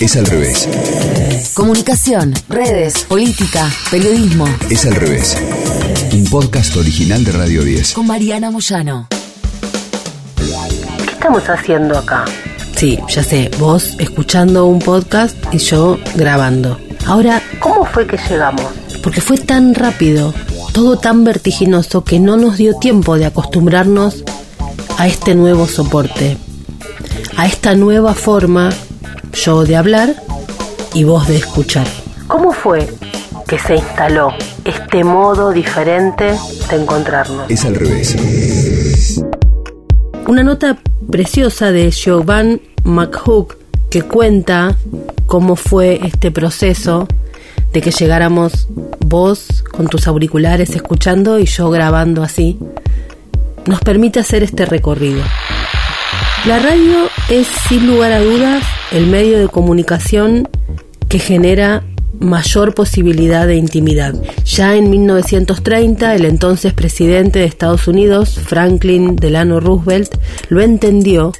Es al revés. Comunicación, redes, política, periodismo. Es al revés. Un podcast original de Radio 10. Con Mariana Moyano. ¿Qué estamos haciendo acá? Sí, ya sé, vos escuchando un podcast y yo grabando. Ahora, ¿Cómo fue que llegamos? porque fue tan rápido, todo tan vertiginoso que no nos dio tiempo de acostumbrarnos a este nuevo soporte, a esta nueva forma, yo de hablar y vos de escuchar. ¿Cómo fue que se instaló este modo diferente de encontrarnos? Es al revés. Una nota preciosa de Giovanni McHugh que cuenta cómo fue este proceso de que llegáramos vos con tus auriculares escuchando y yo grabando así, nos permite hacer este recorrido. La radio es sin lugar a dudas el medio de comunicación que genera mayor posibilidad de intimidad. Ya en 1930, el entonces presidente de Estados Unidos, Franklin Delano Roosevelt, lo entendió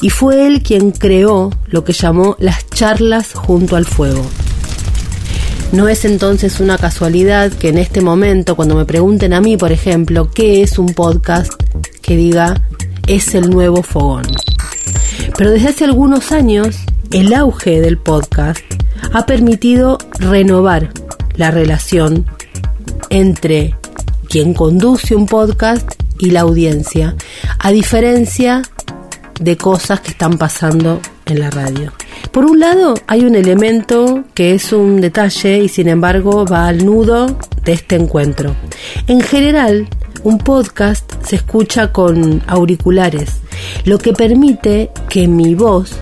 y fue él quien creó lo que llamó las charlas junto al fuego. No es entonces una casualidad que en este momento, cuando me pregunten a mí, por ejemplo, qué es un podcast, que diga, es el nuevo fogón. Pero desde hace algunos años, el auge del podcast ha permitido renovar la relación entre quien conduce un podcast y la audiencia, a diferencia de cosas que están pasando en la radio. Por un lado, hay un elemento que es un detalle y sin embargo va al nudo de este encuentro. En general, un podcast se escucha con auriculares, lo que permite que mi voz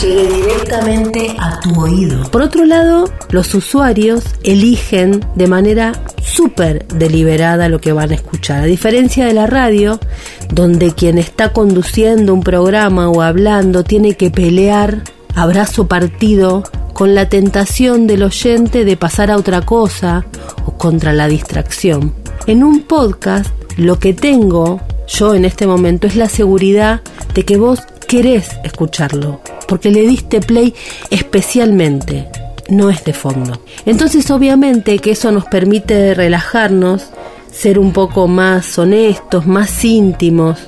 llegue directamente a tu oído. Por otro lado, los usuarios eligen de manera súper deliberada lo que van a escuchar. A diferencia de la radio, donde quien está conduciendo un programa o hablando tiene que pelear abrazo partido con la tentación del oyente de pasar a otra cosa o contra la distracción. En un podcast, lo que tengo yo en este momento es la seguridad de que vos querés escucharlo, porque le diste play especialmente, no es de fondo. Entonces obviamente que eso nos permite relajarnos, ser un poco más honestos, más íntimos,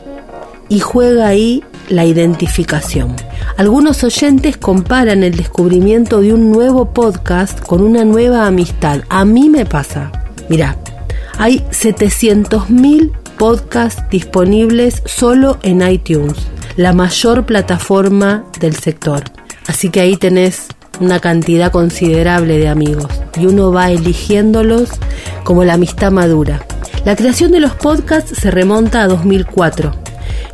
y juega ahí la identificación. Algunos oyentes comparan el descubrimiento de un nuevo podcast con una nueva amistad. A mí me pasa. Mirá, hay 700.000 podcasts disponibles solo en iTunes, la mayor plataforma del sector. Así que ahí tenés una cantidad considerable de amigos y uno va eligiéndolos como la amistad madura. La creación de los podcasts se remonta a 2004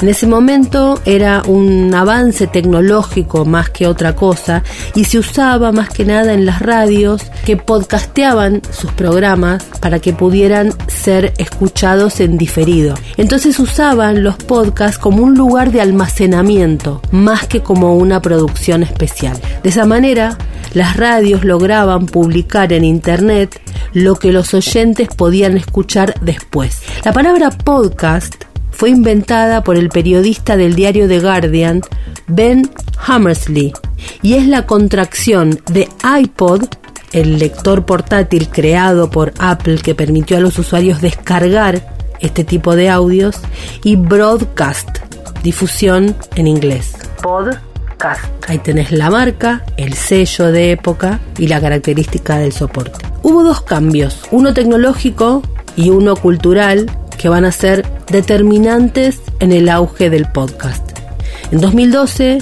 en ese momento era un avance tecnológico más que otra cosa y se usaba más que nada en las radios que podcasteaban sus programas para que pudieran ser escuchados en diferido. Entonces usaban los podcasts como un lugar de almacenamiento más que como una producción especial. De esa manera, las radios lograban publicar en Internet lo que los oyentes podían escuchar después. La palabra podcast fue inventada por el periodista del diario The Guardian, Ben Hammersley, y es la contracción de iPod, el lector portátil creado por Apple que permitió a los usuarios descargar este tipo de audios, y broadcast, difusión en inglés. Podcast. Ahí tenés la marca, el sello de época y la característica del soporte. Hubo dos cambios, uno tecnológico y uno cultural que van a ser determinantes en el auge del podcast. En 2012,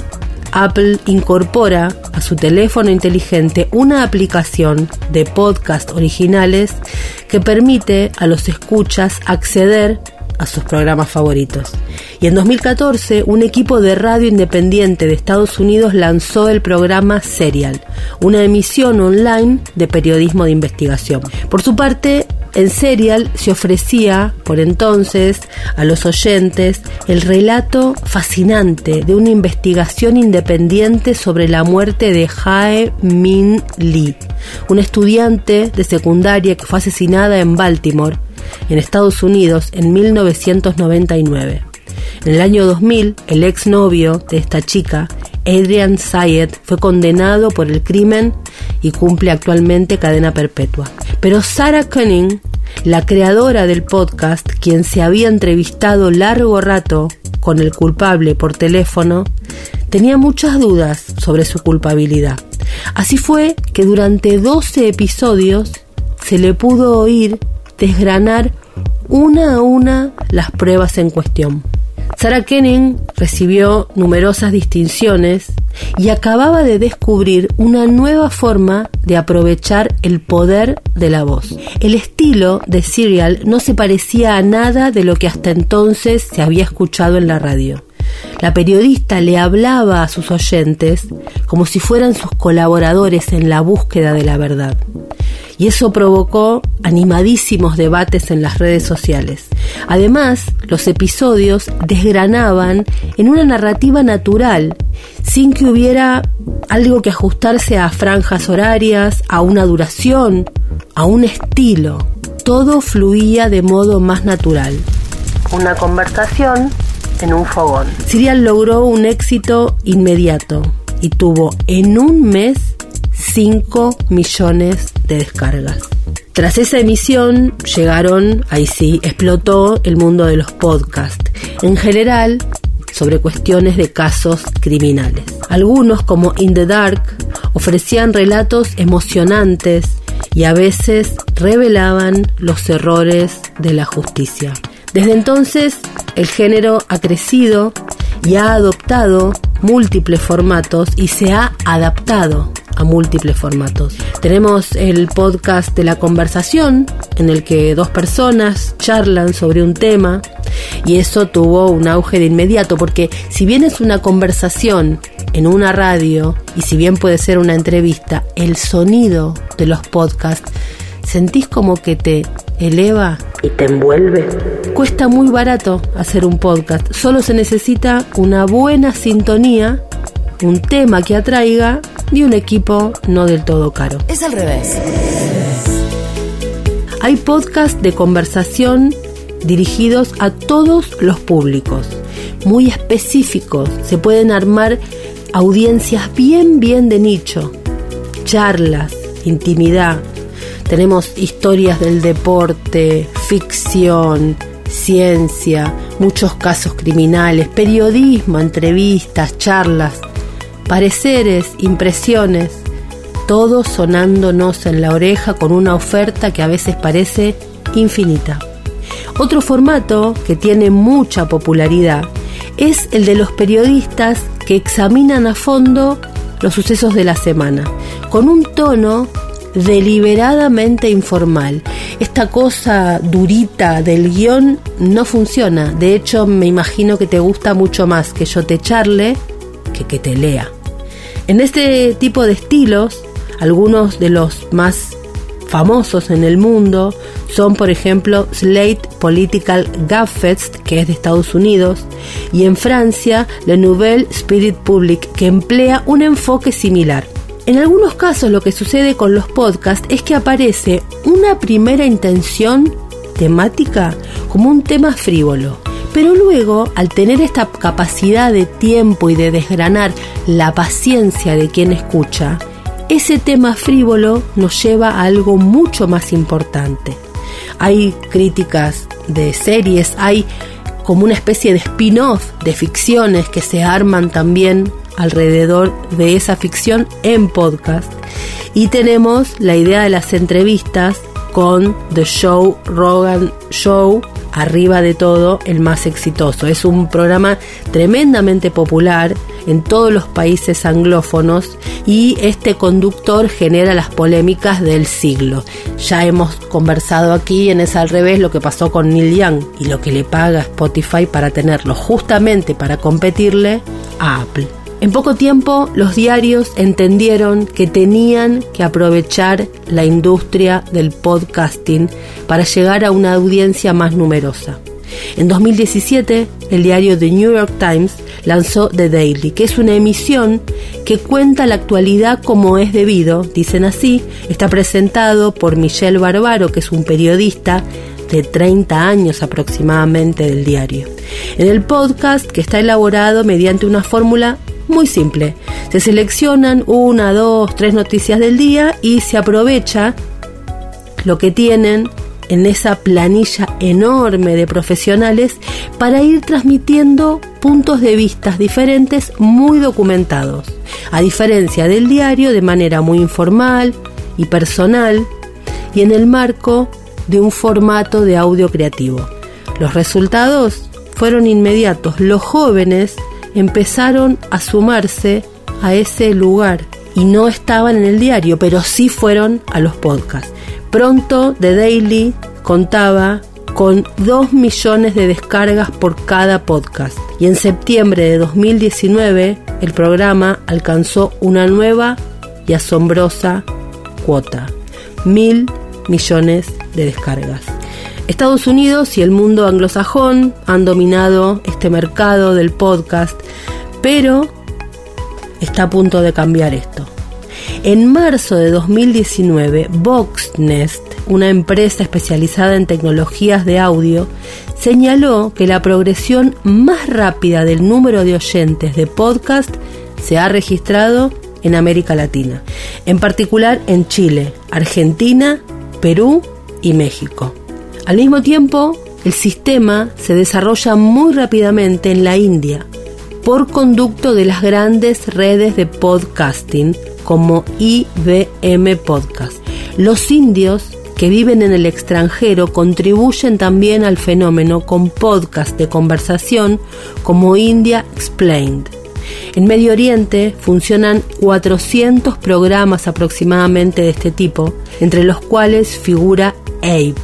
Apple incorpora a su teléfono inteligente una aplicación de podcast originales que permite a los escuchas acceder a sus programas favoritos. Y en 2014, un equipo de radio independiente de Estados Unidos lanzó el programa Serial, una emisión online de periodismo de investigación. Por su parte, en Serial se ofrecía, por entonces, a los oyentes el relato fascinante de una investigación independiente sobre la muerte de Jae Min Lee, una estudiante de secundaria que fue asesinada en Baltimore, en Estados Unidos, en 1999. En el año 2000, el exnovio de esta chica Adrian Syed fue condenado por el crimen y cumple actualmente cadena perpetua. Pero Sarah Cunning, la creadora del podcast, quien se había entrevistado largo rato con el culpable por teléfono, tenía muchas dudas sobre su culpabilidad. Así fue que durante 12 episodios se le pudo oír desgranar una a una las pruebas en cuestión. Sarah Kenning recibió numerosas distinciones y acababa de descubrir una nueva forma de aprovechar el poder de la voz. El estilo de Serial no se parecía a nada de lo que hasta entonces se había escuchado en la radio. La periodista le hablaba a sus oyentes como si fueran sus colaboradores en la búsqueda de la verdad y eso provocó animadísimos debates en las redes sociales. Además, los episodios desgranaban en una narrativa natural, sin que hubiera algo que ajustarse a franjas horarias, a una duración, a un estilo. Todo fluía de modo más natural. Una conversación en un fogón. Serial logró un éxito inmediato y tuvo en un mes 5 millones de descargas. Tras esa emisión llegaron, ahí sí, explotó el mundo de los podcasts. En general, sobre cuestiones de casos criminales. Algunos, como In the Dark, ofrecían relatos emocionantes y a veces revelaban los errores de la justicia. Desde entonces, el género ha crecido y ha adoptado múltiples formatos y se ha adaptado a múltiples formatos. Tenemos el podcast de la conversación, en el que dos personas charlan sobre un tema, y eso tuvo un auge de inmediato, porque si bien es una conversación en una radio, y si bien puede ser una entrevista, el sonido de los podcasts, sentís como que te eleva y te envuelve. Cuesta muy barato hacer un podcast, solo se necesita una buena sintonía, un tema que atraiga y un equipo no del todo caro. Es al revés. Hay podcasts de conversación dirigidos a todos los públicos, muy específicos. Se pueden armar audiencias bien, bien de nicho, charlas, intimidad. Tenemos historias del deporte, ficción, ciencia, muchos casos criminales, periodismo, entrevistas, charlas pareceres, impresiones, todo sonándonos en la oreja con una oferta que a veces parece infinita. Otro formato que tiene mucha popularidad es el de los periodistas que examinan a fondo los sucesos de la semana, con un tono deliberadamente informal. Esta cosa durita del guion no funciona. De hecho, me imagino que te gusta mucho más que yo te charle que que te lea. En este tipo de estilos, algunos de los más famosos en el mundo son, por ejemplo, Slate Political Gabfest, que es de Estados Unidos, y en Francia, Le Nouvelle Spirit Public, que emplea un enfoque similar. En algunos casos lo que sucede con los podcasts es que aparece una primera intención temática como un tema frívolo pero luego, al tener esta capacidad de tiempo y de desgranar la paciencia de quien escucha, ese tema frívolo nos lleva a algo mucho más importante. Hay críticas de series, hay como una especie de spin-off de ficciones que se arman también alrededor de esa ficción en podcast. Y tenemos la idea de las entrevistas con The Show Rogan Show arriba de todo el más exitoso. Es un programa tremendamente popular en todos los países anglófonos y este conductor genera las polémicas del siglo. Ya hemos conversado aquí en Es al revés lo que pasó con Neil Young y lo que le paga Spotify para tenerlo justamente para competirle a Apple. En poco tiempo los diarios entendieron que tenían que aprovechar la industria del podcasting para llegar a una audiencia más numerosa. En 2017, el diario The New York Times lanzó The Daily, que es una emisión que cuenta la actualidad como es debido, dicen así, está presentado por Michelle Barbaro, que es un periodista de 30 años aproximadamente del diario. En el podcast, que está elaborado mediante una fórmula muy simple. Se seleccionan una, dos, tres noticias del día y se aprovecha lo que tienen en esa planilla enorme de profesionales para ir transmitiendo puntos de vista diferentes muy documentados, a diferencia del diario de manera muy informal y personal y en el marco de un formato de audio creativo. Los resultados fueron inmediatos. Los jóvenes empezaron a sumarse a ese lugar y no estaban en el diario, pero sí fueron a los podcasts. Pronto The Daily contaba con 2 millones de descargas por cada podcast y en septiembre de 2019 el programa alcanzó una nueva y asombrosa cuota, mil millones de descargas. Estados Unidos y el mundo anglosajón han dominado este mercado del podcast, pero está a punto de cambiar esto. En marzo de 2019, Voxnest, una empresa especializada en tecnologías de audio, señaló que la progresión más rápida del número de oyentes de podcast se ha registrado en América Latina, en particular en Chile, Argentina, Perú y México. Al mismo tiempo, el sistema se desarrolla muy rápidamente en la India por conducto de las grandes redes de podcasting como IBM Podcast. Los indios que viven en el extranjero contribuyen también al fenómeno con podcasts de conversación como India Explained. En Medio Oriente funcionan 400 programas aproximadamente de este tipo, entre los cuales figura Abe,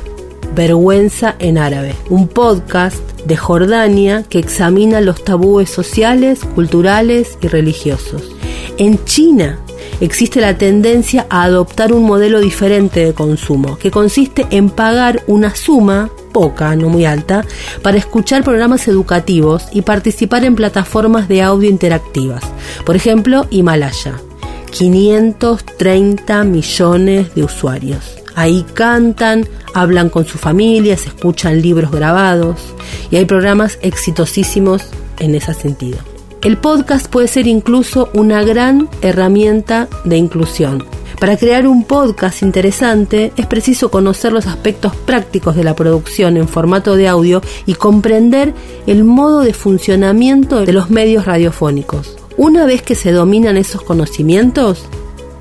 Vergüenza en árabe, un podcast de Jordania que examina los tabúes sociales, culturales y religiosos. En China existe la tendencia a adoptar un modelo diferente de consumo, que consiste en pagar una suma poca, no muy alta, para escuchar programas educativos y participar en plataformas de audio interactivas. Por ejemplo, Himalaya. 530 millones de usuarios. Ahí cantan, hablan con sus familias, escuchan libros grabados y hay programas exitosísimos en ese sentido. El podcast puede ser incluso una gran herramienta de inclusión. Para crear un podcast interesante es preciso conocer los aspectos prácticos de la producción en formato de audio y comprender el modo de funcionamiento de los medios radiofónicos. Una vez que se dominan esos conocimientos,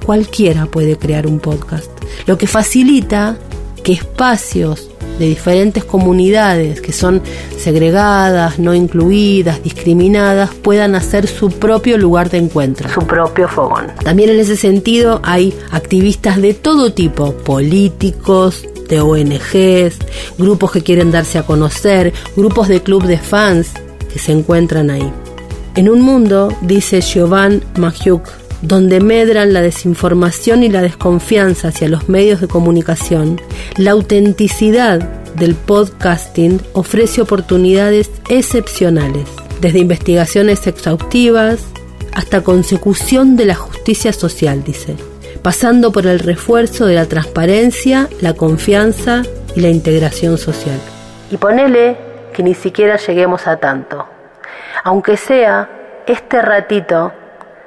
cualquiera puede crear un podcast, lo que facilita que espacios de diferentes comunidades que son segregadas, no incluidas, discriminadas, puedan hacer su propio lugar de encuentro. Su propio fogón. También en ese sentido hay activistas de todo tipo, políticos, de ONGs, grupos que quieren darse a conocer, grupos de club de fans que se encuentran ahí. En un mundo, dice Giovanni Mahiuk, donde medran la desinformación y la desconfianza hacia los medios de comunicación, la autenticidad del podcasting ofrece oportunidades excepcionales, desde investigaciones exhaustivas hasta consecución de la justicia social, dice, pasando por el refuerzo de la transparencia, la confianza y la integración social. Y ponele que ni siquiera lleguemos a tanto, aunque sea este ratito